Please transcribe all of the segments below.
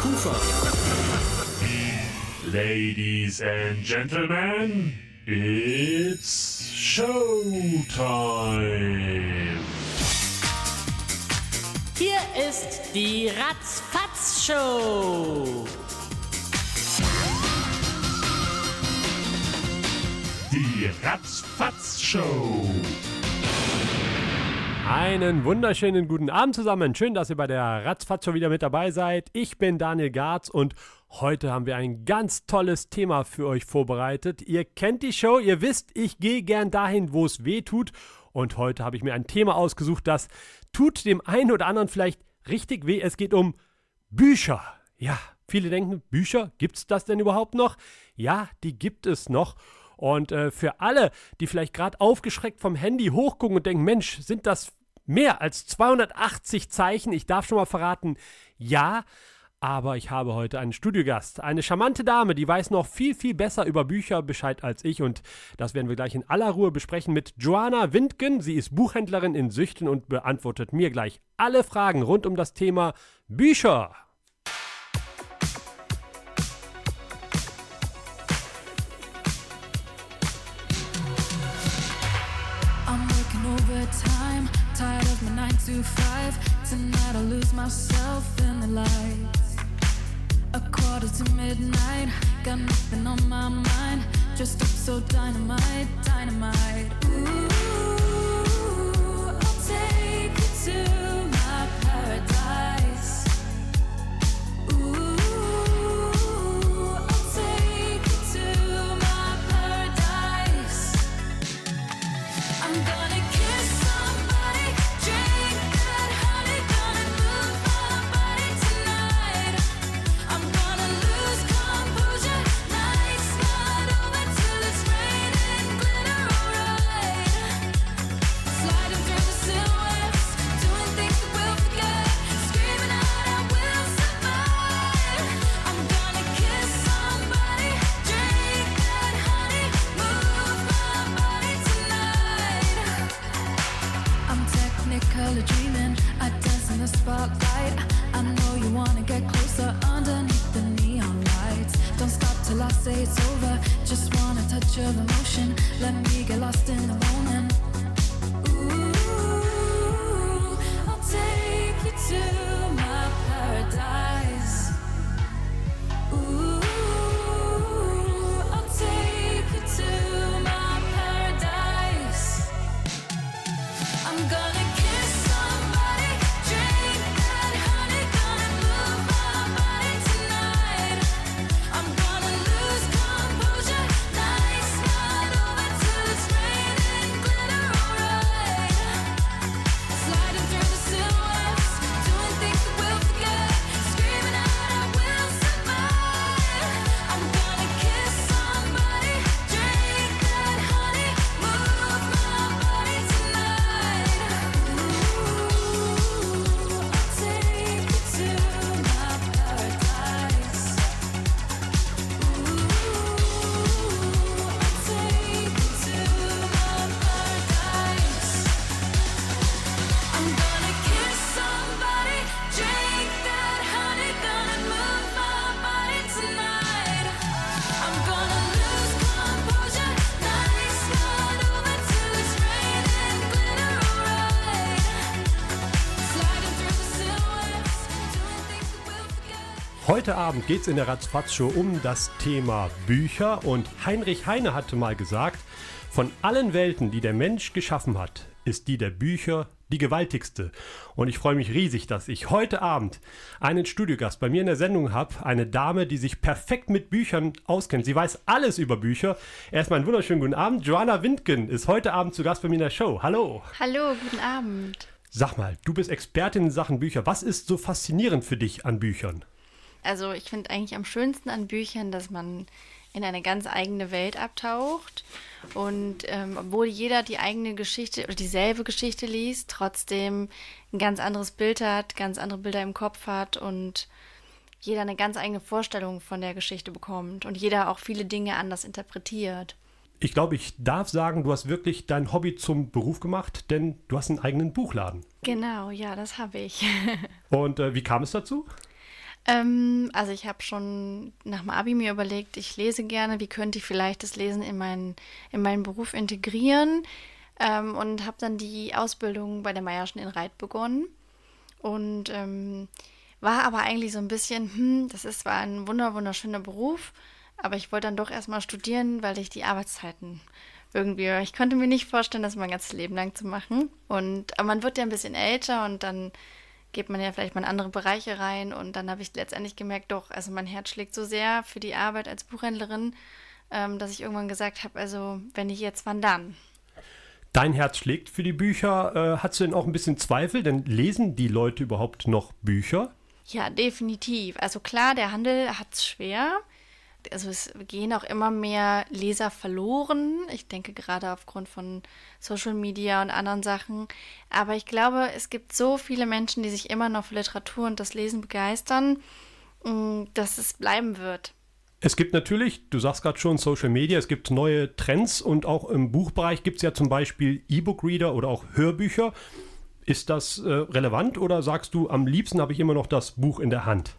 Kufa. Ladies and Gentlemen, it's Showtime. Hier ist die Ratzfatz-Show. Die Ratzfatz-Show. Einen wunderschönen guten Abend zusammen. Schön, dass ihr bei der Ratzfatz schon wieder mit dabei seid. Ich bin Daniel Garz und heute haben wir ein ganz tolles Thema für euch vorbereitet. Ihr kennt die Show, ihr wisst, ich gehe gern dahin, wo es weh tut. Und heute habe ich mir ein Thema ausgesucht, das tut dem einen oder anderen vielleicht richtig weh. Es geht um Bücher. Ja, viele denken, Bücher, gibt es das denn überhaupt noch? Ja, die gibt es noch. Und äh, für alle, die vielleicht gerade aufgeschreckt vom Handy hochgucken und denken, Mensch, sind das mehr als 280 Zeichen? Ich darf schon mal verraten, ja. Aber ich habe heute einen Studiogast, eine charmante Dame, die weiß noch viel, viel besser über Bücher Bescheid als ich. Und das werden wir gleich in aller Ruhe besprechen mit Joanna Windgen. Sie ist Buchhändlerin in Süchten und beantwortet mir gleich alle Fragen rund um das Thema Bücher. To five. Tonight I'll lose myself in the lights. A quarter to midnight, got nothing on my mind. Just up so dynamite, dynamite. Ooh, Heute Abend geht es in der Ratzfatz-Show um das Thema Bücher und Heinrich Heine hatte mal gesagt, von allen Welten, die der Mensch geschaffen hat, ist die der Bücher die gewaltigste. Und ich freue mich riesig, dass ich heute Abend einen Studiogast bei mir in der Sendung habe, eine Dame, die sich perfekt mit Büchern auskennt. Sie weiß alles über Bücher. Erstmal einen wunderschönen guten Abend. Joanna Windgen ist heute Abend zu Gast bei mir in der Show. Hallo. Hallo, guten Abend. Sag mal, du bist Expertin in Sachen Bücher. Was ist so faszinierend für dich an Büchern? Also ich finde eigentlich am schönsten an Büchern, dass man in eine ganz eigene Welt abtaucht und ähm, obwohl jeder die eigene Geschichte oder dieselbe Geschichte liest, trotzdem ein ganz anderes Bild hat, ganz andere Bilder im Kopf hat und jeder eine ganz eigene Vorstellung von der Geschichte bekommt und jeder auch viele Dinge anders interpretiert. Ich glaube, ich darf sagen, du hast wirklich dein Hobby zum Beruf gemacht, denn du hast einen eigenen Buchladen. Genau, ja, das habe ich. Und äh, wie kam es dazu? Ähm, also ich habe schon nach dem Abi mir überlegt, ich lese gerne, wie könnte ich vielleicht das Lesen in meinen, in meinen Beruf integrieren? Ähm, und habe dann die Ausbildung bei der Meierschen in Reit begonnen. Und ähm, war aber eigentlich so ein bisschen, hm, das ist zwar ein wunder wunderschöner Beruf, aber ich wollte dann doch erstmal studieren, weil ich die Arbeitszeiten irgendwie, ich konnte mir nicht vorstellen, das mein ganzes Leben lang zu machen. Und aber man wird ja ein bisschen älter und dann geht man ja vielleicht mal in andere Bereiche rein und dann habe ich letztendlich gemerkt, doch, also mein Herz schlägt so sehr für die Arbeit als Buchhändlerin, ähm, dass ich irgendwann gesagt habe, also wenn nicht jetzt, wann dann? Dein Herz schlägt für die Bücher. Äh, hast du denn auch ein bisschen Zweifel? Denn lesen die Leute überhaupt noch Bücher? Ja, definitiv. Also klar, der Handel hat es schwer. Also es gehen auch immer mehr Leser verloren. Ich denke gerade aufgrund von Social Media und anderen Sachen. Aber ich glaube, es gibt so viele Menschen, die sich immer noch für Literatur und das Lesen begeistern, mh, dass es bleiben wird. Es gibt natürlich, du sagst gerade schon, Social Media, es gibt neue Trends und auch im Buchbereich gibt es ja zum Beispiel E-Book-Reader oder auch Hörbücher. Ist das äh, relevant oder sagst du, am liebsten habe ich immer noch das Buch in der Hand?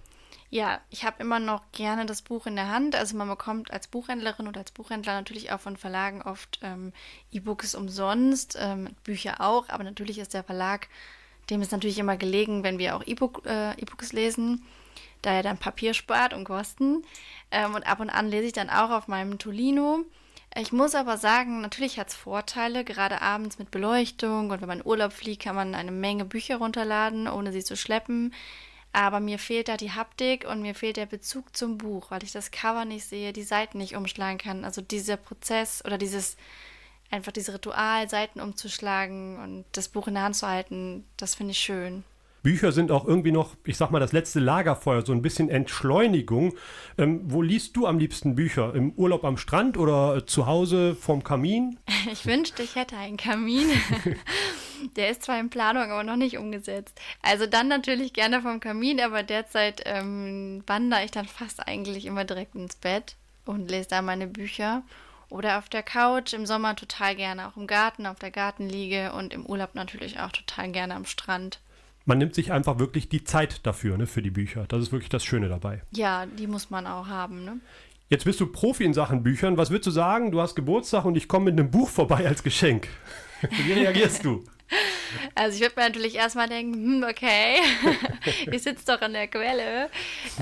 Ja, ich habe immer noch gerne das Buch in der Hand. Also man bekommt als Buchhändlerin oder als Buchhändler natürlich auch von Verlagen oft ähm, E-Books umsonst, ähm, Bücher auch, aber natürlich ist der Verlag, dem ist natürlich immer gelegen, wenn wir auch äh, E-Books lesen, da er dann Papier spart und Kosten. Ähm, und ab und an lese ich dann auch auf meinem Tolino. Ich muss aber sagen, natürlich hat es Vorteile, gerade abends mit Beleuchtung und wenn man in Urlaub fliegt, kann man eine Menge Bücher runterladen, ohne sie zu schleppen. Aber mir fehlt da die Haptik und mir fehlt der Bezug zum Buch, weil ich das Cover nicht sehe, die Seiten nicht umschlagen kann. Also dieser Prozess oder dieses, einfach dieses Ritual, Seiten umzuschlagen und das Buch in der Hand zu halten, das finde ich schön. Bücher sind auch irgendwie noch, ich sag mal, das letzte Lagerfeuer, so ein bisschen Entschleunigung. Ähm, wo liest du am liebsten Bücher? Im Urlaub am Strand oder zu Hause vorm Kamin? Ich wünschte, ich hätte einen Kamin. Der ist zwar in Planung, aber noch nicht umgesetzt. Also dann natürlich gerne vom Kamin, aber derzeit ähm, wandere ich dann fast eigentlich immer direkt ins Bett und lese da meine Bücher. Oder auf der Couch, im Sommer total gerne auch im Garten, auf der Gartenliege und im Urlaub natürlich auch total gerne am Strand. Man nimmt sich einfach wirklich die Zeit dafür, ne, für die Bücher. Das ist wirklich das Schöne dabei. Ja, die muss man auch haben, ne? Jetzt bist du Profi in Sachen Büchern. Was würdest du sagen? Du hast Geburtstag und ich komme mit einem Buch vorbei als Geschenk. Wie reagierst du? Also ich würde mir natürlich erstmal denken, hm, okay, ich sitze doch an der Quelle.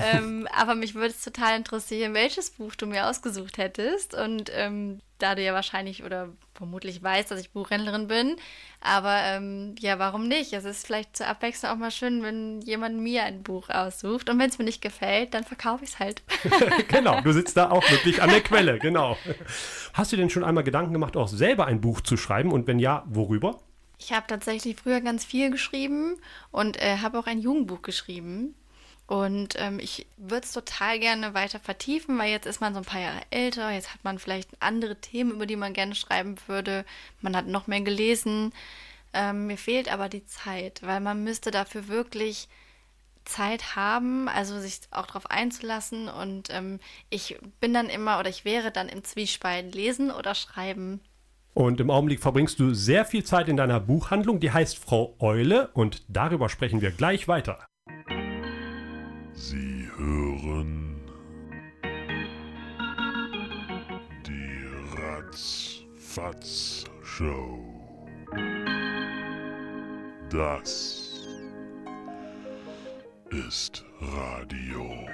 Ähm, aber mich würde es total interessieren, welches Buch du mir ausgesucht hättest. Und ähm, da du ja wahrscheinlich oder vermutlich weißt, dass ich Buchhändlerin bin, aber ähm, ja, warum nicht? Es ist vielleicht zur Abwechslung auch mal schön, wenn jemand mir ein Buch aussucht. Und wenn es mir nicht gefällt, dann verkaufe ich es halt. genau, du sitzt da auch wirklich an der Quelle, genau. Hast du denn schon einmal Gedanken gemacht, auch selber ein Buch zu schreiben? Und wenn ja, worüber? Ich habe tatsächlich früher ganz viel geschrieben und äh, habe auch ein Jugendbuch geschrieben. Und ähm, ich würde es total gerne weiter vertiefen, weil jetzt ist man so ein paar Jahre älter, jetzt hat man vielleicht andere Themen, über die man gerne schreiben würde. Man hat noch mehr gelesen. Ähm, mir fehlt aber die Zeit, weil man müsste dafür wirklich Zeit haben, also sich auch darauf einzulassen. Und ähm, ich bin dann immer oder ich wäre dann im Zwiespalt lesen oder schreiben. Und im Augenblick verbringst du sehr viel Zeit in deiner Buchhandlung, die heißt Frau Eule und darüber sprechen wir gleich weiter. Sie hören die Ratzfatz Show. Das ist Radio.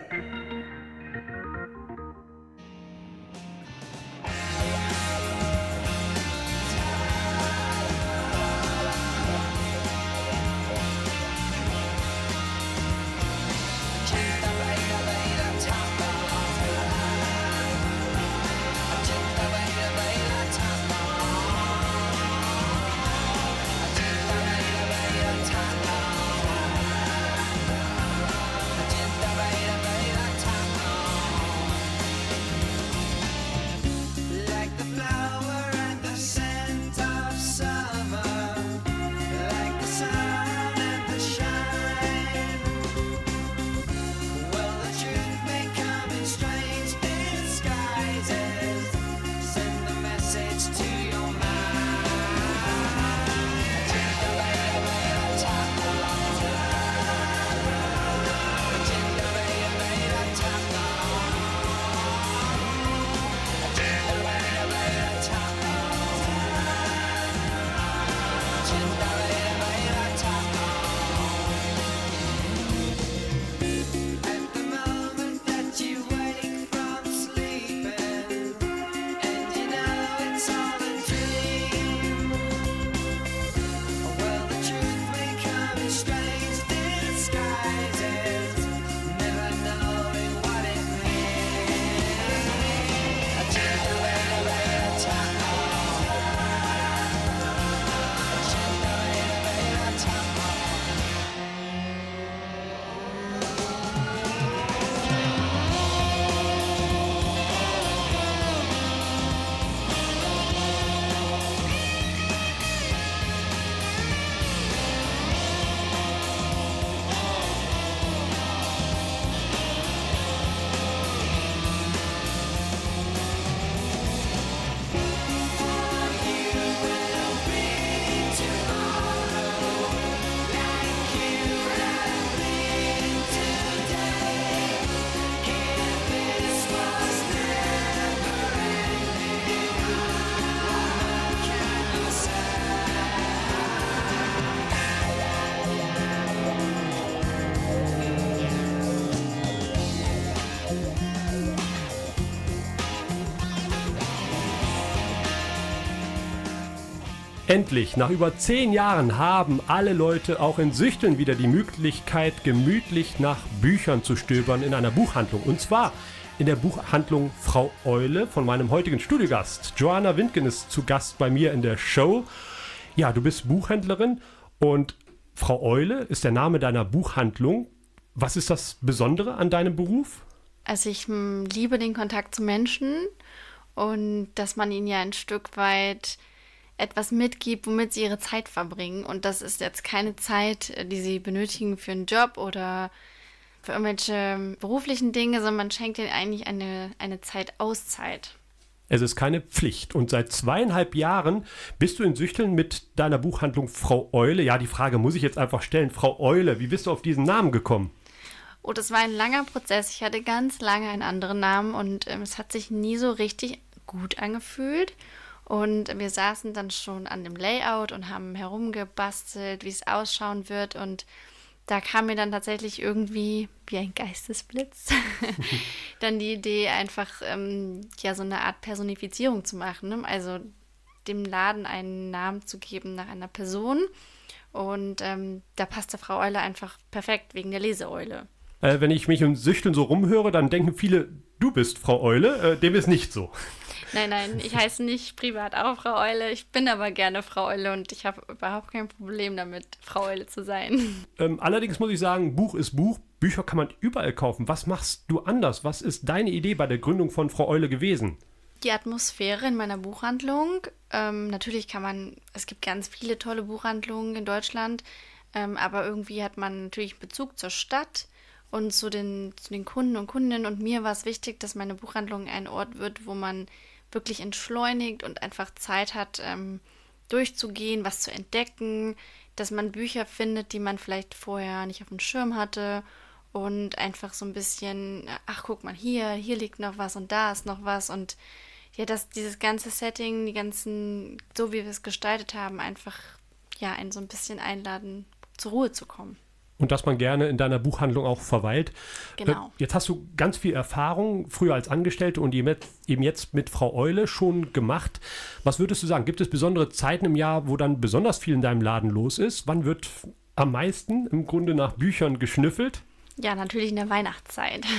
Endlich, nach über zehn Jahren haben alle Leute auch in Süchteln wieder die Möglichkeit, gemütlich nach Büchern zu stöbern in einer Buchhandlung. Und zwar in der Buchhandlung Frau Eule von meinem heutigen Studiogast. Joanna Windgen ist zu Gast bei mir in der Show. Ja, du bist Buchhändlerin und Frau Eule ist der Name deiner Buchhandlung. Was ist das Besondere an deinem Beruf? Also ich mm, liebe den Kontakt zu Menschen und dass man ihnen ja ein Stück weit etwas mitgibt, womit sie ihre Zeit verbringen. Und das ist jetzt keine Zeit, äh, die sie benötigen für einen Job oder für irgendwelche ähm, beruflichen Dinge, sondern man schenkt ihnen eigentlich eine, eine Zeit Auszeit. Es ist keine Pflicht. Und seit zweieinhalb Jahren bist du in Süchteln mit deiner Buchhandlung Frau Eule. Ja, die Frage muss ich jetzt einfach stellen. Frau Eule, wie bist du auf diesen Namen gekommen? Oh, das war ein langer Prozess. Ich hatte ganz lange einen anderen Namen und ähm, es hat sich nie so richtig gut angefühlt. Und wir saßen dann schon an dem Layout und haben herumgebastelt, wie es ausschauen wird. Und da kam mir dann tatsächlich irgendwie wie ein Geistesblitz dann die Idee, einfach ähm, ja so eine Art Personifizierung zu machen. Ne? Also dem Laden einen Namen zu geben nach einer Person. Und ähm, da passte Frau Eule einfach perfekt wegen der Leseeule. Äh, wenn ich mich im Süchteln so rumhöre, dann denken viele, du bist Frau Eule. Äh, dem ist nicht so. Nein, nein, ich heiße nicht privat auch Frau Eule. Ich bin aber gerne Frau Eule und ich habe überhaupt kein Problem damit, Frau Eule zu sein. Ähm, allerdings muss ich sagen, Buch ist Buch. Bücher kann man überall kaufen. Was machst du anders? Was ist deine Idee bei der Gründung von Frau Eule gewesen? Die Atmosphäre in meiner Buchhandlung. Ähm, natürlich kann man, es gibt ganz viele tolle Buchhandlungen in Deutschland, ähm, aber irgendwie hat man natürlich Bezug zur Stadt und zu den, zu den Kunden und Kundinnen. Und mir war es wichtig, dass meine Buchhandlung ein Ort wird, wo man wirklich entschleunigt und einfach Zeit hat, ähm, durchzugehen, was zu entdecken, dass man Bücher findet, die man vielleicht vorher nicht auf dem Schirm hatte und einfach so ein bisschen, ach guck mal hier, hier liegt noch was und da ist noch was und ja, dass dieses ganze Setting, die ganzen, so wie wir es gestaltet haben, einfach ja, einen so ein bisschen einladen, zur Ruhe zu kommen. Und dass man gerne in deiner Buchhandlung auch verweilt. Genau. Äh, Jetzt hast du ganz viel Erfahrung, früher als Angestellte und eben jetzt mit Frau Eule schon gemacht. Was würdest du sagen? Gibt es besondere Zeiten im Jahr, wo dann besonders viel in deinem Laden los ist? Wann wird am meisten im Grunde nach Büchern geschnüffelt? Ja, natürlich in der Weihnachtszeit.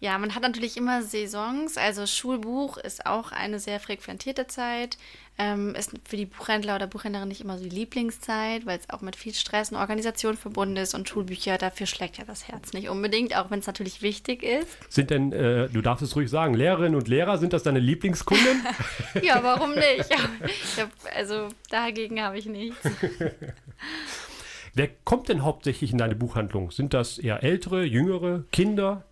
Ja, man hat natürlich immer Saisons. Also Schulbuch ist auch eine sehr frequentierte Zeit. Ähm, ist für die Buchhändler oder Buchhändlerin nicht immer so die Lieblingszeit, weil es auch mit viel Stress und Organisation verbunden ist. Und Schulbücher, dafür schlägt ja das Herz nicht unbedingt, auch wenn es natürlich wichtig ist. Sind denn, äh, du darfst es ruhig sagen, Lehrerinnen und Lehrer, sind das deine Lieblingskunden? Ja, warum nicht? Ich hab, also dagegen habe ich nichts. Wer kommt denn hauptsächlich in deine Buchhandlung? Sind das eher ältere, jüngere, Kinder?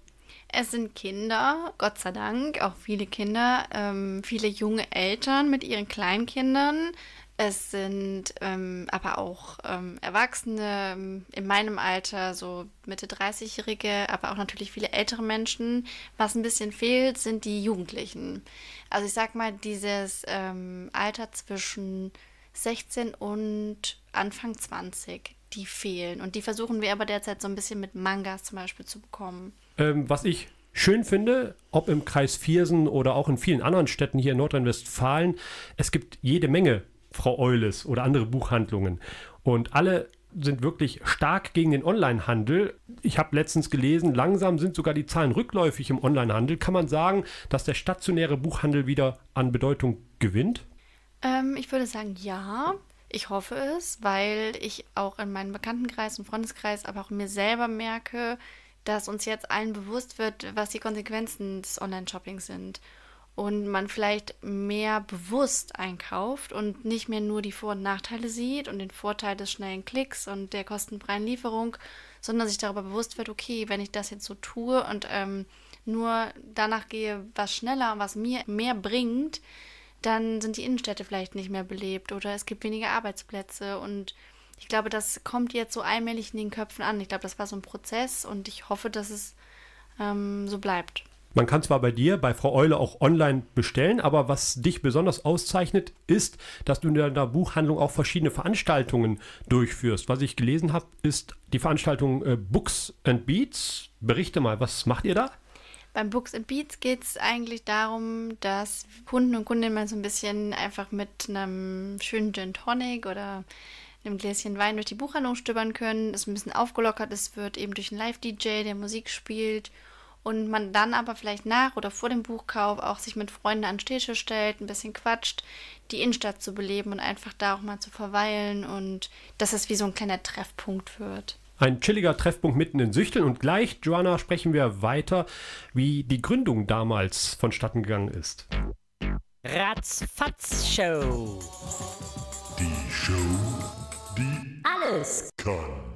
Es sind Kinder, Gott sei Dank, auch viele Kinder, ähm, viele junge Eltern mit ihren Kleinkindern. Es sind ähm, aber auch ähm, Erwachsene ähm, in meinem Alter, so Mitte 30-Jährige, aber auch natürlich viele ältere Menschen. Was ein bisschen fehlt, sind die Jugendlichen. Also ich sag mal, dieses ähm, Alter zwischen 16 und Anfang 20, die fehlen. Und die versuchen wir aber derzeit so ein bisschen mit Mangas zum Beispiel zu bekommen. Ähm, was ich schön finde, ob im Kreis Viersen oder auch in vielen anderen Städten hier in Nordrhein-Westfalen, es gibt jede Menge Frau Eules oder andere Buchhandlungen. Und alle sind wirklich stark gegen den Onlinehandel. Ich habe letztens gelesen, langsam sind sogar die Zahlen rückläufig im Onlinehandel. Kann man sagen, dass der stationäre Buchhandel wieder an Bedeutung gewinnt? Ähm, ich würde sagen, ja. Ich hoffe es, weil ich auch in meinem Bekanntenkreis und Freundeskreis, aber auch mir selber merke, dass uns jetzt allen bewusst wird, was die Konsequenzen des Online-Shoppings sind. Und man vielleicht mehr bewusst einkauft und nicht mehr nur die Vor- und Nachteile sieht und den Vorteil des schnellen Klicks und der kostenfreien Lieferung, sondern sich darüber bewusst wird, okay, wenn ich das jetzt so tue und ähm, nur danach gehe, was schneller und was mir mehr bringt, dann sind die Innenstädte vielleicht nicht mehr belebt oder es gibt weniger Arbeitsplätze und ich glaube, das kommt jetzt so allmählich in den Köpfen an. Ich glaube, das war so ein Prozess und ich hoffe, dass es ähm, so bleibt. Man kann zwar bei dir, bei Frau Eule auch online bestellen, aber was dich besonders auszeichnet, ist, dass du in deiner Buchhandlung auch verschiedene Veranstaltungen durchführst. Was ich gelesen habe, ist die Veranstaltung äh, Books and Beats. Berichte mal, was macht ihr da? Beim Books and Beats geht es eigentlich darum, dass Kunden und Kundinnen mal so ein bisschen einfach mit einem schönen Gin Tonic oder einem Gläschen Wein durch die Buchhandlung stöbern können, es ein bisschen aufgelockert ist, wird eben durch einen Live-DJ, der Musik spielt und man dann aber vielleicht nach oder vor dem Buchkauf auch sich mit Freunden an Städte stellt, ein bisschen quatscht, die Innenstadt zu beleben und einfach da auch mal zu verweilen und dass es wie so ein kleiner Treffpunkt wird. Ein chilliger Treffpunkt mitten in Süchteln und gleich, Joanna, sprechen wir weiter, wie die Gründung damals vonstatten gegangen ist. Ratzfatz Show. Die Show, die Alles kann.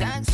tax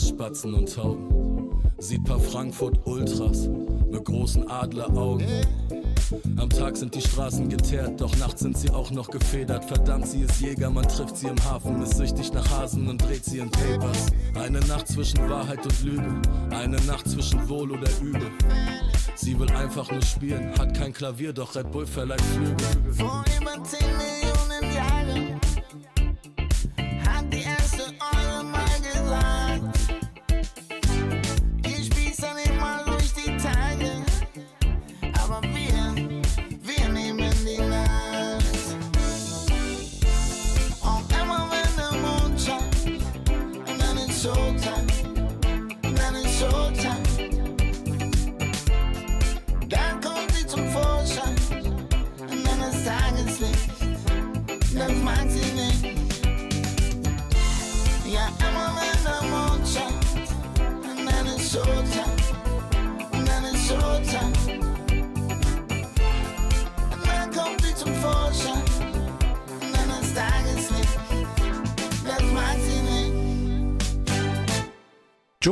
Spatzen und Tauben. Sieht paar Frankfurt Ultras mit großen Adleraugen. Am Tag sind die Straßen geteert, doch nachts sind sie auch noch gefedert. Verdammt, sie ist Jäger, man trifft sie im Hafen, ist süchtig nach Hasen und dreht sie in Papers. Eine Nacht zwischen Wahrheit und Lüge, eine Nacht zwischen Wohl oder Übel. Sie will einfach nur spielen, hat kein Klavier, doch Red Bull verleiht Flügel.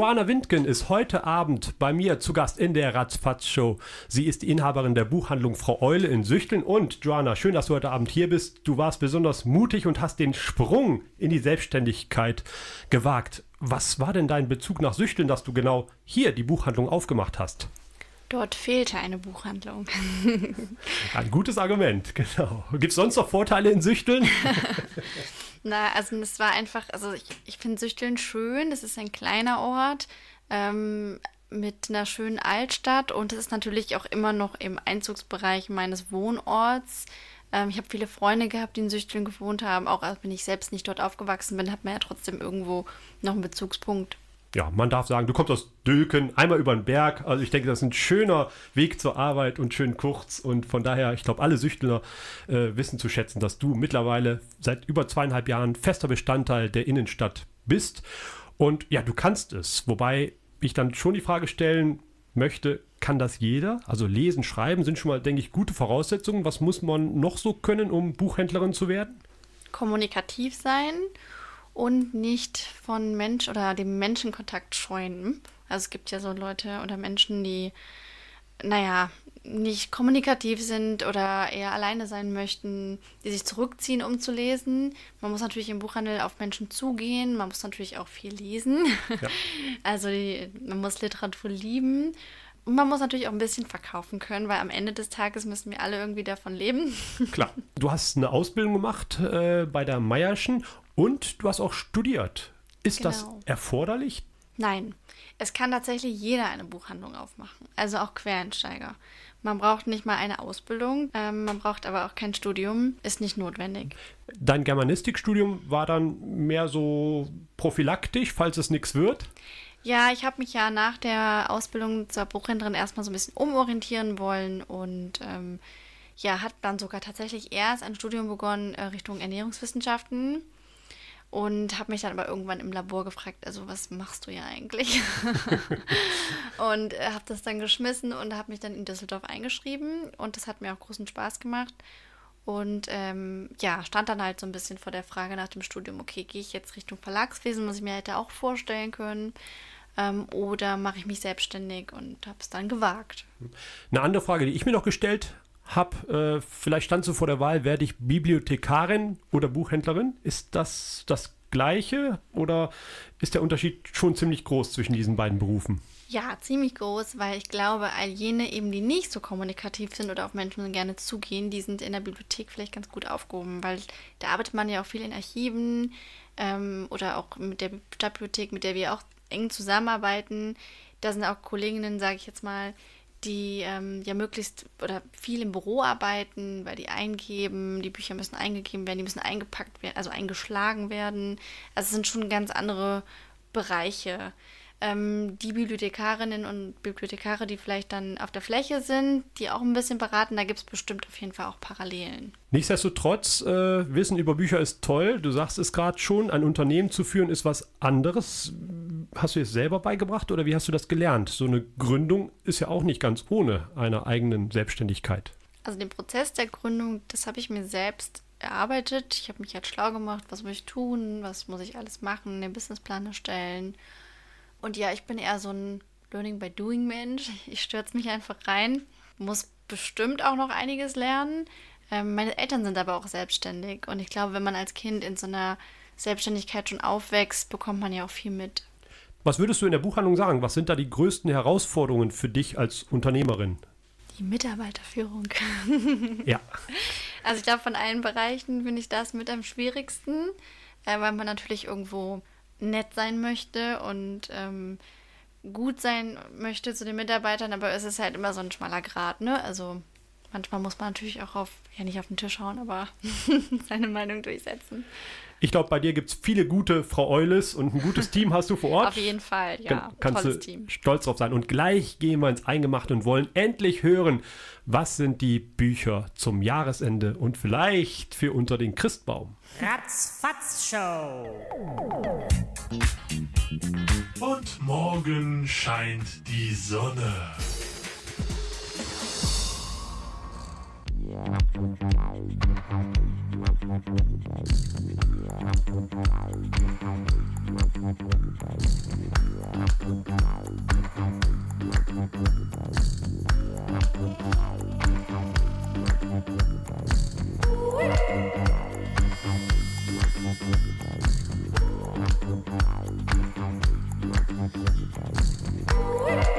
Joanna Windgen ist heute Abend bei mir zu Gast in der Ratzfatz-Show. Sie ist die Inhaberin der Buchhandlung Frau Eule in Süchteln. Und Joanna, schön, dass du heute Abend hier bist. Du warst besonders mutig und hast den Sprung in die Selbstständigkeit gewagt. Was war denn dein Bezug nach Süchteln, dass du genau hier die Buchhandlung aufgemacht hast? Dort fehlte eine Buchhandlung. Ein gutes Argument, genau. Gibt es sonst noch Vorteile in Süchteln? Na, also es war einfach, also ich, ich finde Süchteln schön. Es ist ein kleiner Ort ähm, mit einer schönen Altstadt und es ist natürlich auch immer noch im Einzugsbereich meines Wohnorts. Ähm, ich habe viele Freunde gehabt, die in Süchteln gewohnt haben. Auch wenn ich selbst nicht dort aufgewachsen bin, hat man ja trotzdem irgendwo noch einen Bezugspunkt. Ja, man darf sagen, du kommst aus Dülken, einmal über den Berg. Also ich denke, das ist ein schöner Weg zur Arbeit und schön kurz. Und von daher, ich glaube, alle Süchtler äh, wissen zu schätzen, dass du mittlerweile seit über zweieinhalb Jahren fester Bestandteil der Innenstadt bist. Und ja, du kannst es. Wobei ich dann schon die Frage stellen möchte, kann das jeder? Also lesen, schreiben sind schon mal, denke ich, gute Voraussetzungen. Was muss man noch so können, um Buchhändlerin zu werden? Kommunikativ sein und nicht von Mensch oder dem Menschenkontakt scheuen. Also es gibt ja so Leute oder Menschen, die, naja, nicht kommunikativ sind oder eher alleine sein möchten, die sich zurückziehen, um zu lesen. Man muss natürlich im Buchhandel auf Menschen zugehen, man muss natürlich auch viel lesen. Also die, man muss Literatur lieben. Und man muss natürlich auch ein bisschen verkaufen können, weil am Ende des Tages müssen wir alle irgendwie davon leben. Klar. Du hast eine Ausbildung gemacht äh, bei der Meierschen und du hast auch studiert. Ist das Genau. erforderlich? Nein, es kann tatsächlich jeder eine Buchhandlung aufmachen, also auch Quereinsteiger. Man braucht nicht mal eine Ausbildung, ähm, man braucht aber auch kein Studium, ist nicht notwendig. Dein Germanistikstudium war dann mehr so prophylaktisch, falls es nichts wird. Ja, ich habe mich ja nach der Ausbildung zur Buchhändlerin erstmal so ein bisschen umorientieren wollen und ähm, ja, hat dann sogar tatsächlich erst ein Studium begonnen äh, Richtung Ernährungswissenschaften und habe mich dann aber irgendwann im Labor gefragt, also was machst du ja eigentlich? und äh, habe das dann geschmissen und habe mich dann in Düsseldorf eingeschrieben und das hat mir auch großen Spaß gemacht. Und ähm, ja, stand dann halt so ein bisschen vor der Frage nach dem Studium, okay, gehe ich jetzt Richtung Verlagswesen, was ich mir hätte auch vorstellen können, ähm, oder mache ich mich selbstständig und habe es dann gewagt. Eine andere Frage, die ich mir noch gestellt habe, äh, vielleicht standst du vor der Wahl, werde ich Bibliothekarin oder Buchhändlerin? Ist das das Gleiche oder ist der Unterschied schon ziemlich groß zwischen diesen beiden Berufen? Ja, ziemlich groß, weil ich glaube, all jene eben, die nicht so kommunikativ sind oder auf Menschen gerne zugehen, die sind in der Bibliothek vielleicht ganz gut aufgehoben, weil da arbeitet man ja auch viel in Archiven ähm, oder auch mit der Stadtbibliothek, mit der wir auch eng zusammenarbeiten. Da sind auch Kolleginnen, sage ich jetzt mal, die ähm, ja möglichst oder viel im Büro arbeiten, weil die eingeben, die Bücher müssen eingegeben werden, die müssen eingepackt werden, also eingeschlagen werden. Also es sind schon ganz andere Bereiche. Ähm, die Bibliothekarinnen und Bibliothekare, die vielleicht dann auf der Fläche sind, die auch ein bisschen beraten, da gibt es bestimmt auf jeden Fall auch Parallelen. Nichtsdestotrotz, äh, Wissen über Bücher ist toll. Du sagst es gerade schon, ein Unternehmen zu führen ist was anderes. Hast du es selber beigebracht oder wie hast du das gelernt? So eine Gründung ist ja auch nicht ganz ohne einer eigenen Selbstständigkeit. Also den Prozess der Gründung, das habe ich mir selbst erarbeitet. Ich habe mich halt schlau gemacht, was muss ich tun, was muss ich alles machen, den Businessplan erstellen. Und ja, ich bin eher so ein Learning by Doing Mensch. Ich stürze mich einfach rein, muss bestimmt auch noch einiges lernen. Ähm, meine Eltern sind aber auch selbstständig und ich glaube, wenn man als Kind in so einer Selbstständigkeit schon aufwächst, bekommt man ja auch viel mit. Was würdest du in der Buchhandlung sagen? Was sind da die größten Herausforderungen für dich als Unternehmerin? Die Mitarbeiterführung. Ja, Also ich glaube, von allen Bereichen finde ich das mit am schwierigsten, äh, weil man natürlich irgendwo nett sein möchte und ähm, gut sein möchte zu den Mitarbeitern, aber es ist halt immer so ein schmaler Grat, ne? Also manchmal muss man natürlich auch auf, ja nicht auf den Tisch hauen, aber seine Meinung durchsetzen. Ich glaube, bei dir gibt es viele gute Frau Eules und ein gutes Team hast du vor Ort. Auf jeden Fall, ja. Kann- kannst tolles du Team. stolz drauf sein. Und gleich gehen wir ins Eingemachte und wollen endlich hören, was sind die Bücher zum Jahresende und vielleicht für unter den Christbaum. Ratzfatz Show. Und morgen scheint die Sonne. Woo!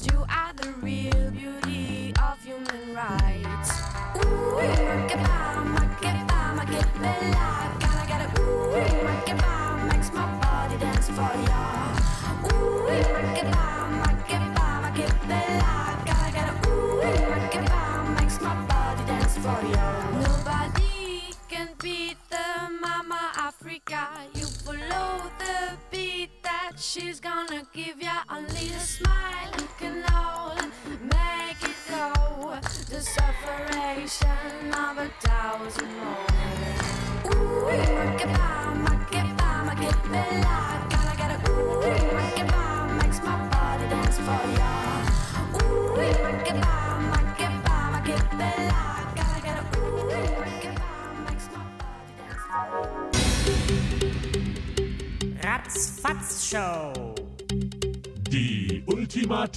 Do I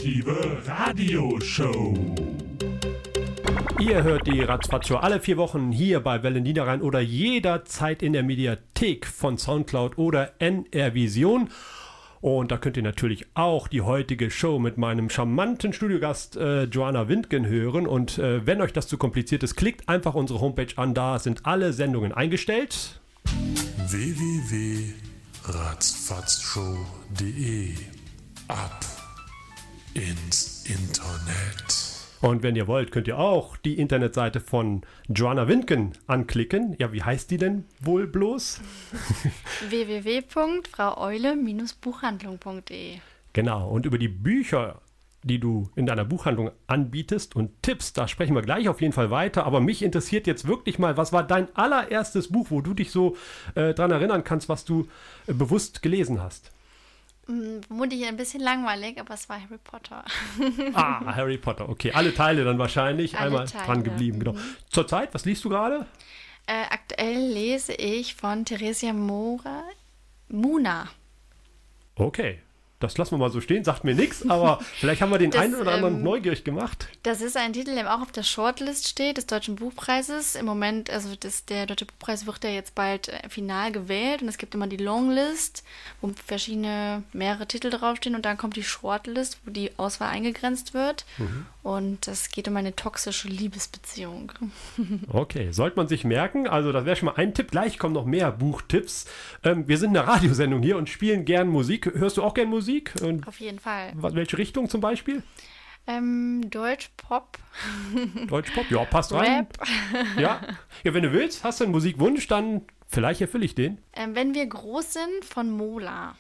ultimative Radioshow. Ihr hört die Ratzfatz Show alle vier Wochen hier bei Welle Niederrhein oder jederzeit in der Mediathek von Soundcloud oder NR Vision. Und da könnt ihr natürlich auch die heutige Show mit meinem charmanten Studiogast äh, Joanna Windgen hören. Und äh, wenn euch das zu kompliziert ist, klickt einfach unsere Homepage an. Da sind alle Sendungen eingestellt. www.ratzfatzshow.de Ab ins Internet. Und wenn ihr wollt, könnt ihr auch die Internetseite von Joanna Windgen anklicken. Ja, wie heißt die denn wohl bloß? www.fraueule-buchhandlung.de Genau, und über die Bücher, die du in deiner Buchhandlung anbietest und Tipps, da sprechen wir gleich auf jeden Fall weiter. Aber mich interessiert jetzt wirklich mal, was war dein allererstes Buch, wo du dich so äh, dran erinnern kannst, was du äh, bewusst gelesen hast? Hm, Vermutlich ein bisschen langweilig, aber es war Harry Potter. Ah, Harry Potter, okay. Alle Teile dann wahrscheinlich, Alle einmal Teile, dran geblieben, genau. Zurzeit, was liest du gerade? Äh, aktuell lese ich von Theresia Mora Muna. Okay. Das lassen wir mal so stehen, sagt mir nichts, aber vielleicht haben wir den Das, einen oder anderen ähm, neugierig gemacht. Das ist ein Titel, der auch auf der Shortlist steht des Deutschen Buchpreises. Im Moment, also das, der Deutsche Buchpreis wird ja jetzt bald äh, final gewählt und es gibt immer die Longlist, wo verschiedene, mehrere Titel draufstehen und dann kommt die Shortlist, wo die Auswahl eingegrenzt wird. Und es geht um eine toxische Liebesbeziehung. Okay, sollte man sich merken. Also, das wäre schon mal ein Tipp. Gleich kommen noch mehr Buchtipps. Ähm, wir sind eine Radiosendung hier und spielen gern Musik. Hörst du auch gern Musik? Und Auf jeden Fall. welche Richtung zum Beispiel? Ähm, Deutsch, Pop, Deutschpop? Ja, passt rein. Rap. Ja. ja, wenn du willst, hast du einen Musikwunsch, dann vielleicht erfülle ich den. Ähm, wenn wir groß sind, von Mola.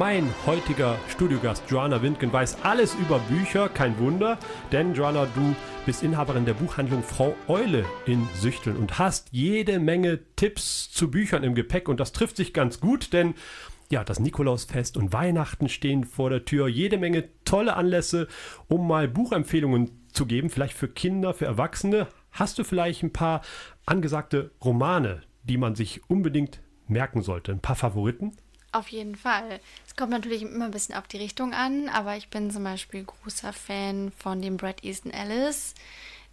Mein heutiger Studiogast Joanna Windgen weiß alles über Bücher, kein Wunder, denn Joanna, du bist Inhaberin der Buchhandlung Frau Eule in Süchteln und hast jede Menge Tipps zu Büchern im Gepäck und das trifft sich ganz gut, denn ja, das Nikolausfest und Weihnachten stehen vor der Tür, jede Menge tolle Anlässe, um mal Buchempfehlungen zu geben, vielleicht für Kinder, für Erwachsene. Hast du vielleicht ein paar angesagte Romane, die man sich unbedingt merken sollte? Ein paar Favoriten? Auf jeden Fall. Es kommt natürlich immer ein bisschen auf die Richtung an, aber ich bin zum Beispiel großer Fan von dem Brad Easton Ellis.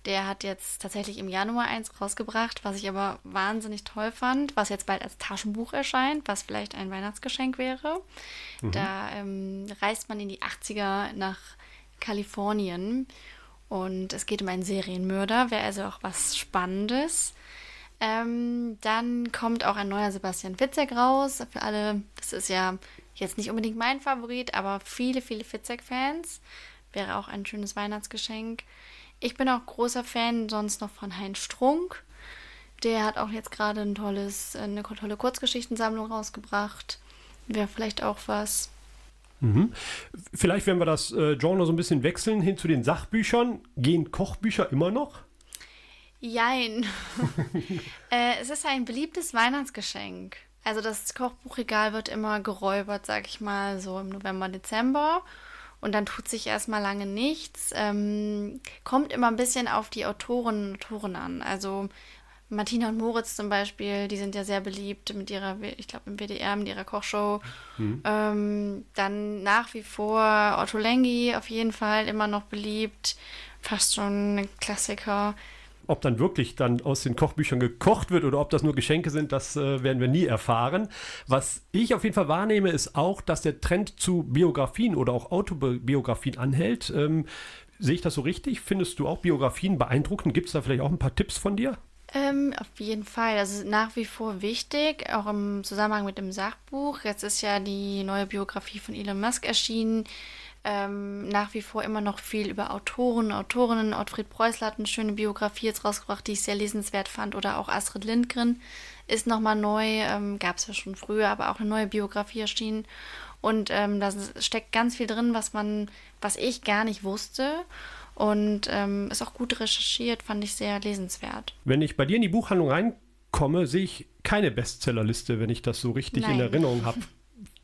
Der hat jetzt tatsächlich im Januar eins rausgebracht, was ich aber wahnsinnig toll fand, was jetzt bald als Taschenbuch erscheint, was vielleicht ein Weihnachtsgeschenk wäre. Da ähm, reist man in die 80er nach Kalifornien und es geht um einen Serienmörder, wäre also auch was Spannendes. Ähm, dann kommt auch ein neuer Sebastian Fitzek raus. Für alle, das ist ja jetzt nicht unbedingt mein Favorit, aber viele, viele Fitzek-Fans. Wäre auch ein schönes Weihnachtsgeschenk. Ich bin auch großer Fan sonst noch von Heinz Strunk. Der hat auch jetzt gerade ein tolles, eine tolle Kurzgeschichtensammlung rausgebracht. Wäre vielleicht auch was. Mhm. Vielleicht, wenn wir das äh, Genre so ein bisschen wechseln hin zu den Sachbüchern, gehen Kochbücher immer noch? Jein. äh, es ist ein beliebtes Weihnachtsgeschenk. Also das Kochbuchregal wird immer geräubert, sag ich mal, so im November, Dezember. Und dann tut sich erstmal lange nichts. Ähm, kommt immer ein bisschen auf die Autorinnen und Autoren an. Also Martina und Moritz zum Beispiel, die sind ja sehr beliebt mit ihrer, ich glaube im WDR, mit ihrer Kochshow. Ähm, dann nach wie vor Otto Lengi auf jeden Fall immer noch beliebt. Fast schon ein Klassiker. Ob dann wirklich dann aus den Kochbüchern gekocht wird oder ob das nur Geschenke sind, das äh, werden wir nie erfahren. Was ich auf jeden Fall wahrnehme, ist auch, dass der Trend zu Biografien oder auch Autobiografien anhält. Ähm, sehe ich das so richtig? Findest du auch Biografien beeindruckend? Gibt es da vielleicht auch ein paar Tipps von dir? Ähm, auf jeden Fall. Das ist nach wie vor wichtig, auch im Zusammenhang mit dem Sachbuch. Jetzt ist ja die neue Biografie von Elon Musk erschienen. Ähm, nach wie vor immer noch viel über Autoren, Autorinnen. Ottfried Preußler hat eine schöne Biografie jetzt rausgebracht, die ich sehr lesenswert fand. Oder auch Astrid Lindgren ist nochmal neu. Ähm, Gab es ja schon früher, aber auch eine neue Biografie erschienen. Und ähm, da steckt ganz viel drin, was man, was ich gar nicht wusste. Und ähm, ist auch gut recherchiert, fand ich sehr lesenswert. Wenn ich bei dir in die Buchhandlung reinkomme, sehe ich keine Bestsellerliste, wenn ich das so richtig in Nein. Erinnerung habe.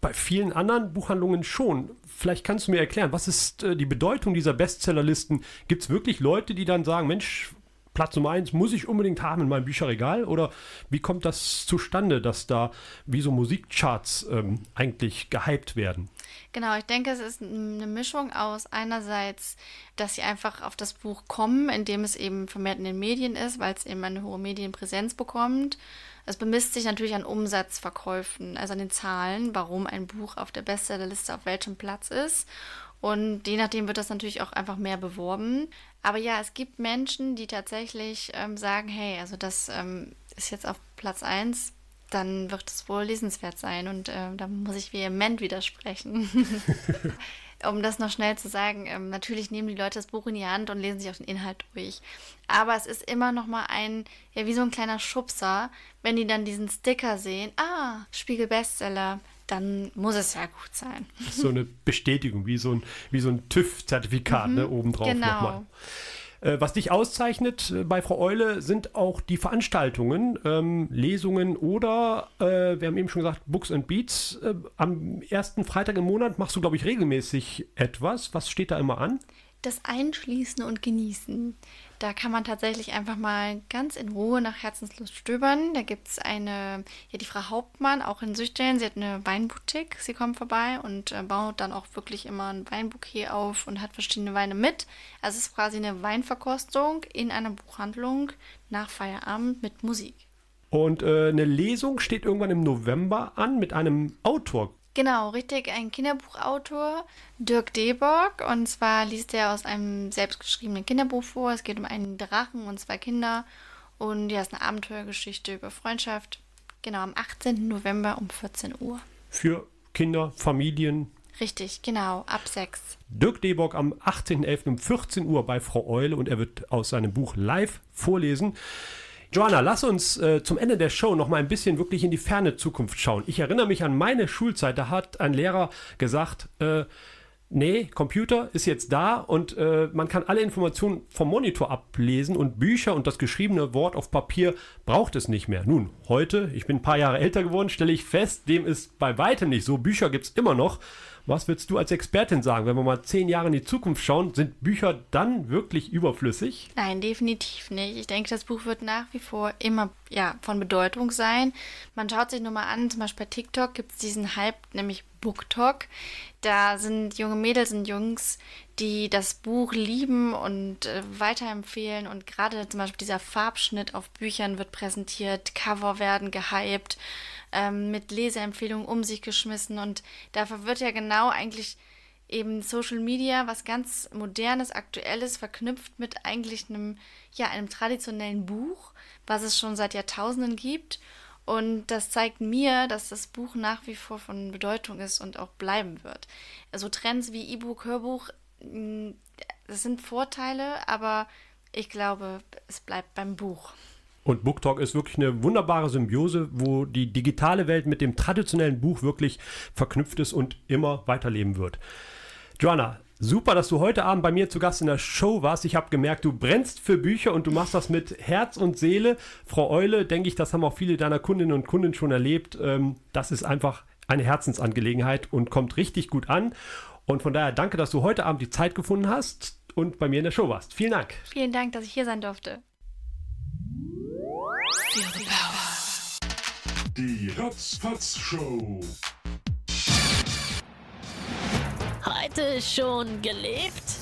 Bei vielen anderen Buchhandlungen schon. Vielleicht kannst du mir erklären, was ist äh, die Bedeutung dieser Bestsellerlisten? Gibt es wirklich Leute, die dann sagen, Mensch, Platz Nummer eins muss ich unbedingt haben in meinem Bücherregal? Oder wie kommt das zustande, dass da wie so Musikcharts ähm, eigentlich gehypt werden? Genau, ich denke, es ist eine Mischung aus einerseits, dass sie einfach auf das Buch kommen, indem es eben vermehrt in den Medien ist, weil es eben eine hohe Medienpräsenz bekommt. Es bemisst sich natürlich an Umsatzverkäufen, also an den Zahlen, warum ein Buch auf der Bestsellerliste auf welchem Platz ist. Und je nachdem wird das natürlich auch einfach mehr beworben. Aber ja, es gibt Menschen, die tatsächlich ähm, sagen, hey, also das ähm, ist jetzt auf Platz 1, dann wird es wohl lesenswert sein. Und ähm, da muss ich vehement widersprechen. um das noch schnell zu sagen, ähm, natürlich nehmen die Leute das Buch in die Hand und lesen sich auch den Inhalt durch. Aber es ist immer noch mal ein, ja, wie so ein kleiner Schubser, wenn die dann diesen Sticker sehen, ah, Spiegel Bestseller, dann muss es ja gut sein. So eine Bestätigung, wie so ein, wie so ein TÜV-Zertifikat, ne, obendrauf genau. nochmal. Äh, Was dich auszeichnet äh, bei Frau Eule sind auch die Veranstaltungen, ähm, Lesungen oder, äh, wir haben eben schon gesagt, Books and Beats. Äh, am ersten Freitag im Monat machst du, glaube ich, regelmäßig etwas. Was steht da immer an? Das Einschließen und Genießen. Da kann man tatsächlich einfach mal ganz in Ruhe nach Herzenslust stöbern. Da gibt es eine, ja, die Frau Hauptmann, auch in Süchteln. Sie hat eine Weinboutique. Sie kommt vorbei und äh, baut dann auch wirklich immer ein Weinbouquet auf und hat verschiedene Weine mit. Also es ist quasi eine Weinverkostung in einer Buchhandlung nach Feierabend mit Musik. Und äh, eine Lesung steht irgendwann im November an mit einem Autor. Genau, richtig, ein Kinderbuchautor, Dirk Debock. Und zwar liest er aus einem selbstgeschriebenen Kinderbuch vor. Es geht um einen Drachen und zwei Kinder. Und ja, es ist eine Abenteuergeschichte über Freundschaft. Genau, am 18. November um 14 Uhr. Für Kinder, Familien. Richtig, genau, ab 6. Dirk Debock am 18.11. um 14 Uhr bei Frau Eule und er wird aus seinem Buch live vorlesen. Joanna, lass uns äh, zum Ende der Show noch mal ein bisschen wirklich in die ferne Zukunft schauen. Ich erinnere mich an meine Schulzeit, da hat ein Lehrer gesagt, äh, nee, Computer ist jetzt da und äh, man kann alle Informationen vom Monitor ablesen und Bücher und das geschriebene Wort auf Papier braucht es nicht mehr. Nun, heute, ich bin ein paar Jahre älter geworden, stelle ich fest, dem ist bei weitem nicht so. Bücher gibt es immer noch. Was würdest du als Expertin sagen, wenn wir mal zehn Jahre in die Zukunft schauen, sind Bücher dann wirklich überflüssig? Nein, definitiv nicht. Ich denke, das Buch wird nach wie vor immer ja, von Bedeutung sein. Man schaut sich nur mal an, zum Beispiel bei TikTok gibt es diesen Hype, nämlich BookTok. Da sind junge Mädels und Jungs, die das Buch lieben und äh, weiterempfehlen. Und gerade zum Beispiel dieser Farbschnitt auf Büchern wird präsentiert, Cover werden gehypt, ähm, mit Leseempfehlungen um sich geschmissen. Und dafür wird ja genau eigentlich eben Social Media, was ganz modernes, aktuelles, verknüpft mit eigentlich einem, ja, einem traditionellen Buch, was es schon seit Jahrtausenden gibt. Und das zeigt mir, dass das Buch nach wie vor von Bedeutung ist und auch bleiben wird. Also Trends wie E-Book, Hörbuch, das sind Vorteile, aber ich glaube, es bleibt beim Buch. Und BookTalk ist wirklich eine wunderbare Symbiose, wo die digitale Welt mit dem traditionellen Buch wirklich verknüpft ist und immer weiterleben wird. Joanna, super, dass du heute Abend bei mir zu Gast in der Show warst. Ich habe gemerkt, du brennst für Bücher und du machst das mit Herz und Seele. Frau Eule, denke ich, das haben auch viele deiner Kundinnen und Kunden schon erlebt. Ähm, Das ist einfach eine Herzensangelegenheit und kommt richtig gut an. Und von daher danke, dass du heute Abend die Zeit gefunden hast und bei mir in der Show warst. Vielen Dank. Vielen Dank, dass ich hier sein durfte. Die Ratzfatz Show. Heute schon gelebt?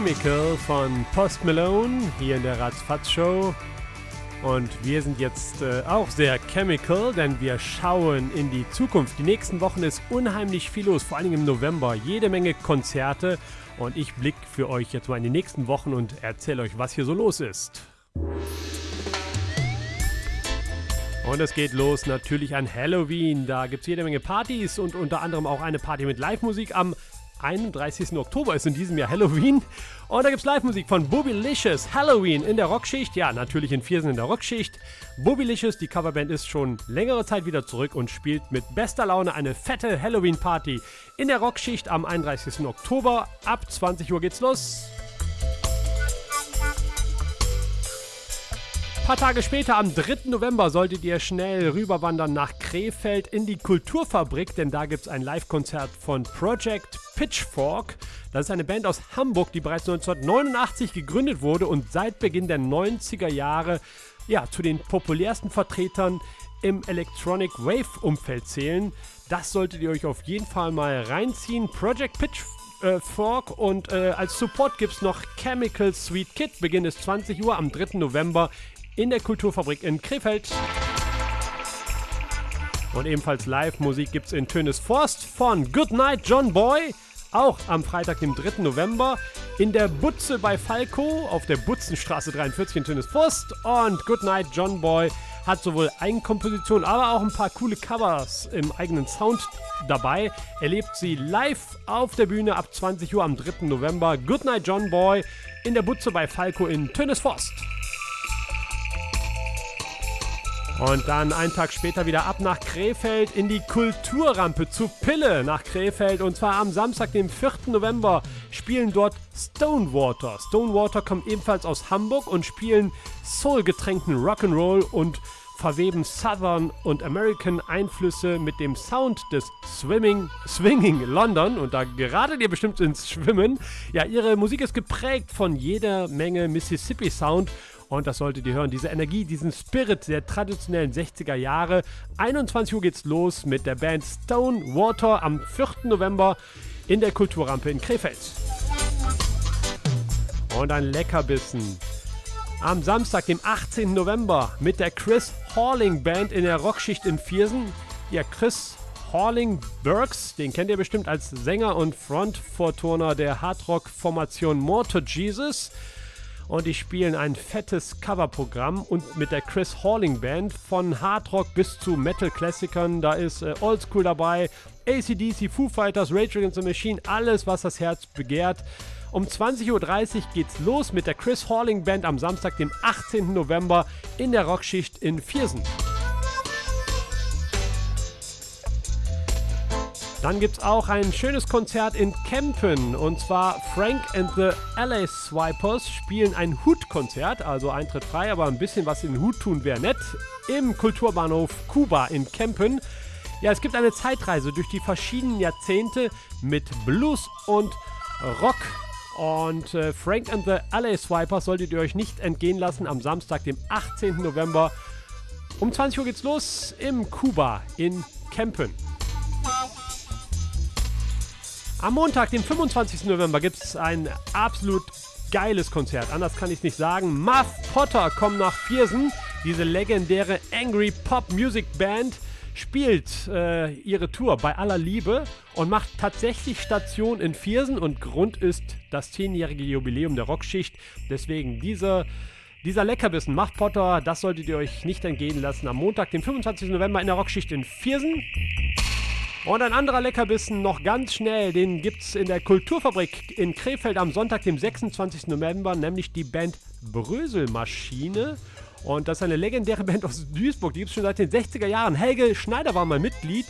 Chemical von Post Malone hier in der Ratzfatz Show. Und wir sind jetzt äh, auch sehr chemical, denn wir schauen in die Zukunft. Die nächsten Wochen ist unheimlich viel los, vor allem im November. Jede Menge Konzerte. Und ich blicke für euch jetzt mal in die nächsten Wochen und erzähle euch, was hier so los ist. Und es geht los natürlich an Halloween. Da gibt es jede Menge Partys und unter anderem auch eine Party mit Live-Musik am 31. Oktober ist in diesem Jahr Halloween. Und da gibt es Live-Musik von Bobylicious. Halloween in der Rockschicht. Ja, natürlich in Viersen in der Rockschicht. Bobylicious, die Coverband, ist schon längere Zeit wieder zurück und spielt mit bester Laune eine fette Halloween-Party in der Rockschicht am 31. Oktober. Ab 20 Uhr geht's los. Paar Tage später, am 3. November, solltet ihr schnell rüberwandern nach Krefeld in die Kulturfabrik, denn da gibt es ein Live-Konzert von Project Pitchfork. Das ist eine Band aus Hamburg, die bereits 1989 gegründet wurde und seit Beginn der 90er Jahre ja, zu den populärsten Vertretern im Electronic Wave-Umfeld zählen. Das solltet ihr euch auf jeden Fall mal reinziehen. Project Pitchfork und äh, als Support gibt es noch Chemical Sweet Kid. Beginn ist 20 Uhr am 3. November in der Kulturfabrik in Krefeld. Und ebenfalls Live-Musik gibt es in Tönes Forst von Goodnight John Boy. Auch am Freitag, dem 3. November, in der Butze bei Falco auf der Butzenstraße 43 in Tönes Forst. Und Goodnight John Boy hat sowohl Eigenkompositionen, aber auch ein paar coole Covers im eigenen Sound dabei. Erlebt sie live auf der Bühne ab 20 Uhr am 3. November. Goodnight John Boy in der Butze bei Falco in Tönes Forst. Und dann einen Tag später wieder ab nach Krefeld in die Kulturrampe zu Pille nach Krefeld. Und zwar am Samstag, dem 4. November, spielen dort Stonewater. Stonewater kommen ebenfalls aus Hamburg und spielen soulgetränkten Rock'n'Roll und verweben Southern und American Einflüsse mit dem Sound des Swimming, Swinging London. Und da geratet ihr bestimmt ins Schwimmen. Ja, ihre Musik ist geprägt von jeder Menge Mississippi Sound. Und das solltet ihr hören, diese Energie, diesen Spirit der traditionellen 60er Jahre. 21 Uhr geht's los mit der Band Stone Water am 4. November in der Kulturrampe in Krefeld. Und ein Leckerbissen. Am Samstag, dem 18. November, mit der Chris Halling Band in der Rockschicht in Viersen. Ja, Chris Halling Burks, den kennt ihr bestimmt als Sänger und Frontvorturner der Hardrock-Formation More to Jesus und die spielen ein fettes Coverprogramm und mit der Chris Halling Band von Hardrock bis zu Metal-Klassikern. Da ist äh, Oldschool dabei, ACDC, Foo Fighters, Rage Against the Machine, alles, was das Herz begehrt. Um 20.30 Uhr geht's los mit der Chris Halling Band am Samstag, dem 18. November in der Rockschicht in Viersen. Dann gibt es auch ein schönes Konzert in Kempen und zwar Frank and the LA Swipers spielen ein Hut-Konzert, also Eintritt frei, aber ein bisschen was in den Hut tun wäre nett, im Kulturbahnhof Kuba in Kempen. Ja, es gibt eine Zeitreise durch die verschiedenen Jahrzehnte mit Blues und Rock. Und äh, Frank and the LA Swipers solltet ihr euch nicht entgehen lassen am Samstag, dem 18. November. Um 20 Uhr geht's los im Kuba in Kempen. Am Montag, dem 25. November, gibt es ein absolut geiles Konzert. Anders kann ich es nicht sagen. Muff Potter kommen nach Viersen. Diese legendäre Angry Pop Music Band spielt äh, ihre Tour bei aller Liebe und macht tatsächlich Station in Viersen. Und Grund ist das 10-jährige Jubiläum der Rockschicht. Deswegen dieser. Dieser Leckerbissen, Muff Potter, das solltet ihr euch nicht entgehen lassen. Am Montag, dem 25. November in der Rockschicht in Viersen. Und ein anderer Leckerbissen noch ganz schnell, den gibt es in der Kulturfabrik in Krefeld am Sonntag, dem 26. November, nämlich die Band Bröselmaschine. Und das ist eine legendäre Band aus Duisburg, die gibt es schon seit den 60er Jahren. Helge Schneider war mal Mitglied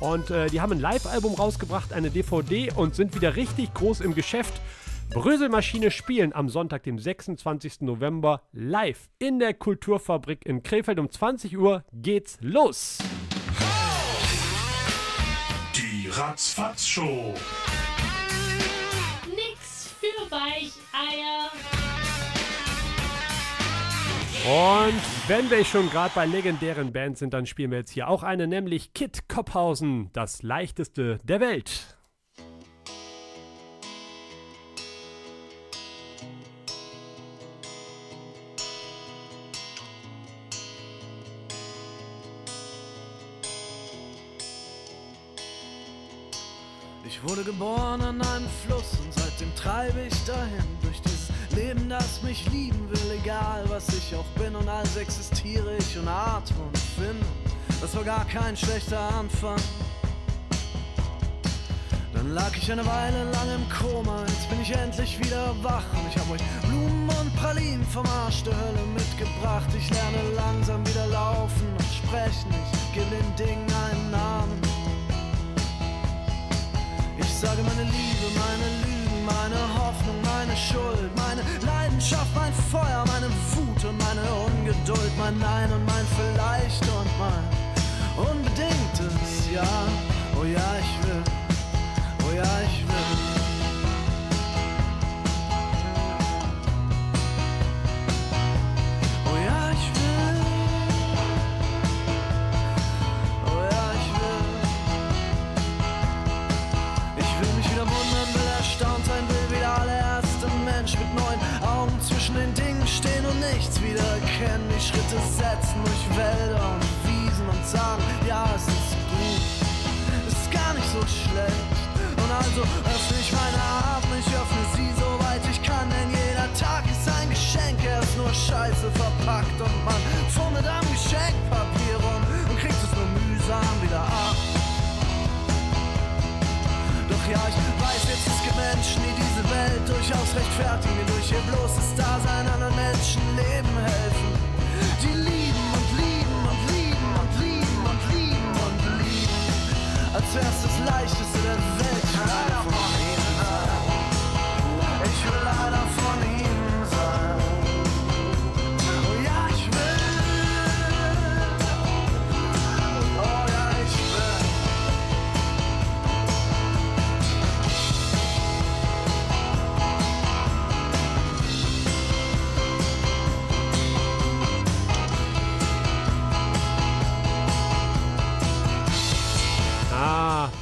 und äh, die haben ein Live-Album rausgebracht, eine DVD und sind wieder richtig groß im Geschäft. Bröselmaschine spielen am Sonntag, dem 26. November live in der Kulturfabrik in Krefeld. Um 20 Uhr geht's los. Ratzfatz-Show. Nix für Weicheier. Und wenn wir schon gerade bei legendären Bands sind, dann spielen wir jetzt hier auch eine, nämlich Kit Kopphausen, das leichteste der Welt. Wurde geboren an einem Fluss und seitdem treibe ich dahin durch dieses Leben, das mich lieben will, egal was ich auch bin und als existiere ich und atme und finde. Das war gar kein schlechter Anfang. Dann lag ich eine Weile lang im Koma, jetzt bin ich endlich wieder wach. Und ich hab euch Blumen und Pralinen vom Arsch der Hölle mitgebracht. Ich lerne langsam wieder laufen und sprechen, ich gebe den Dingen einen Namen. Sage meine Liebe, meine Lügen, meine Hoffnung, meine Schuld, meine Leidenschaft, mein Feuer, meine Wut und meine Ungeduld, mein Nein und mein Vielleicht und mein unbedingtes Ja. Oh ja, ich will, oh ja, ich will. Setzen durch Wälder und Wiesen und sagen, ja, es ist gut, es ist gar nicht so schlecht. Und also öffne ich meine Arme, ich öffne sie soweit ich kann, denn jeder Tag ist ein Geschenk, er ist nur scheiße verpackt und man fummelt am Geschenkpapier rum und kriegt es nur mühsam wieder ab. Doch ja, ich weiß jetzt, es gibt Menschen, die diese Welt durchaus rechtfertigen, die durch ihr bloßes Dasein anderen Menschen Leben helfen. Als wär's das leichteste der Welt.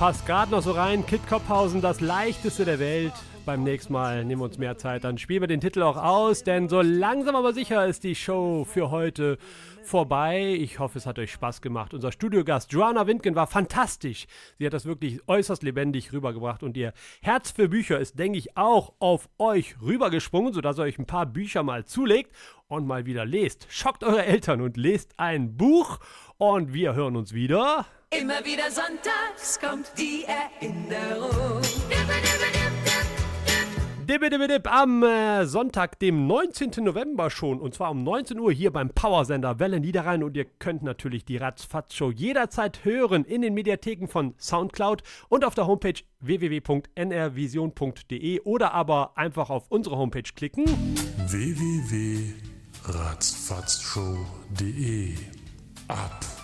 Passt gerade noch so rein. Kit Kopphausen, das leichteste der Welt. Beim nächsten Mal nehmen wir uns mehr Zeit, dann spielen wir den Titel auch aus, denn so langsam aber sicher ist die Show für heute vorbei. Ich hoffe, es hat euch Spaß gemacht. Unser Studiogast Joanna Windgen war fantastisch. Sie hat das wirklich äußerst lebendig rübergebracht und ihr Herz für Bücher ist, denke ich, auch auf euch rübergesprungen, sodass ihr euch ein paar Bücher mal zulegt und mal wieder lest. Schockt eure Eltern und lest ein Buch und wir hören uns wieder. Immer wieder sonntags kommt die Erinnerung. Dibbidibidib am äh, Sonntag, dem 19. November schon. Und zwar um 19 Uhr hier beim Powersender Welle Niederrhein. Und ihr könnt natürlich die Ratzfatz-Show jederzeit hören in den Mediatheken von Soundcloud und auf der Homepage www.nrvision.de oder aber einfach auf unsere Homepage klicken. www.ratzfatzshow.de Ab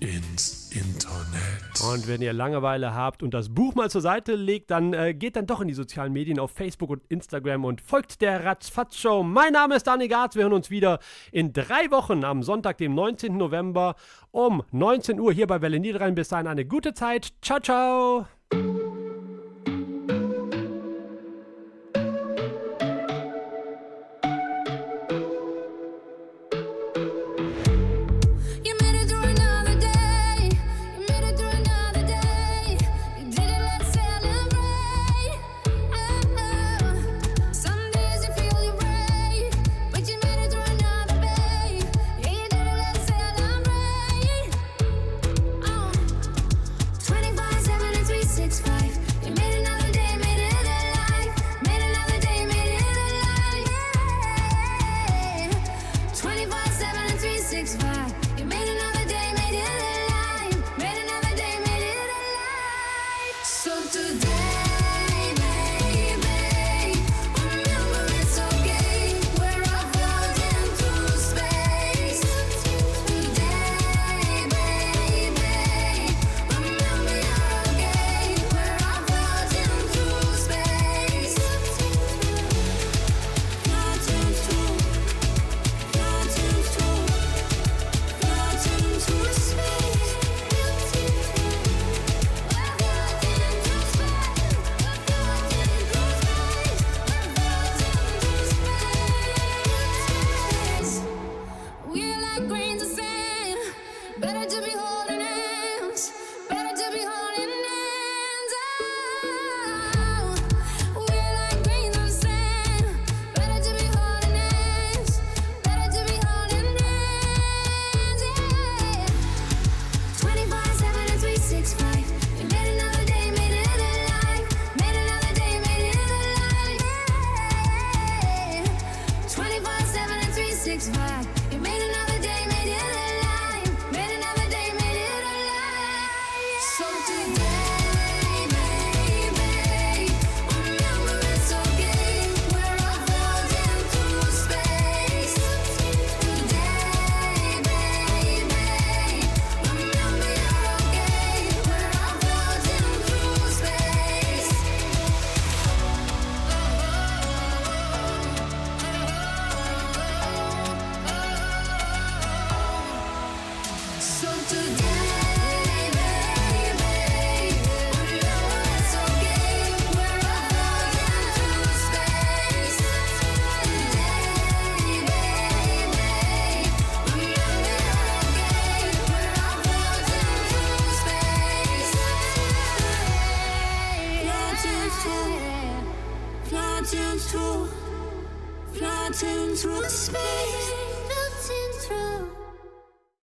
ins Internet. Und wenn ihr Langeweile habt und das Buch mal zur Seite legt, dann äh, geht dann doch in die sozialen Medien auf Facebook und Instagram und folgt der Ratzfatz-Show. Mein Name ist Dani Garz. Wir hören uns wieder in drei Wochen am Sonntag, dem 19. November um 19 Uhr hier bei Welle Niederrhein. Bis dahin eine gute Zeit. Ciao, ciao.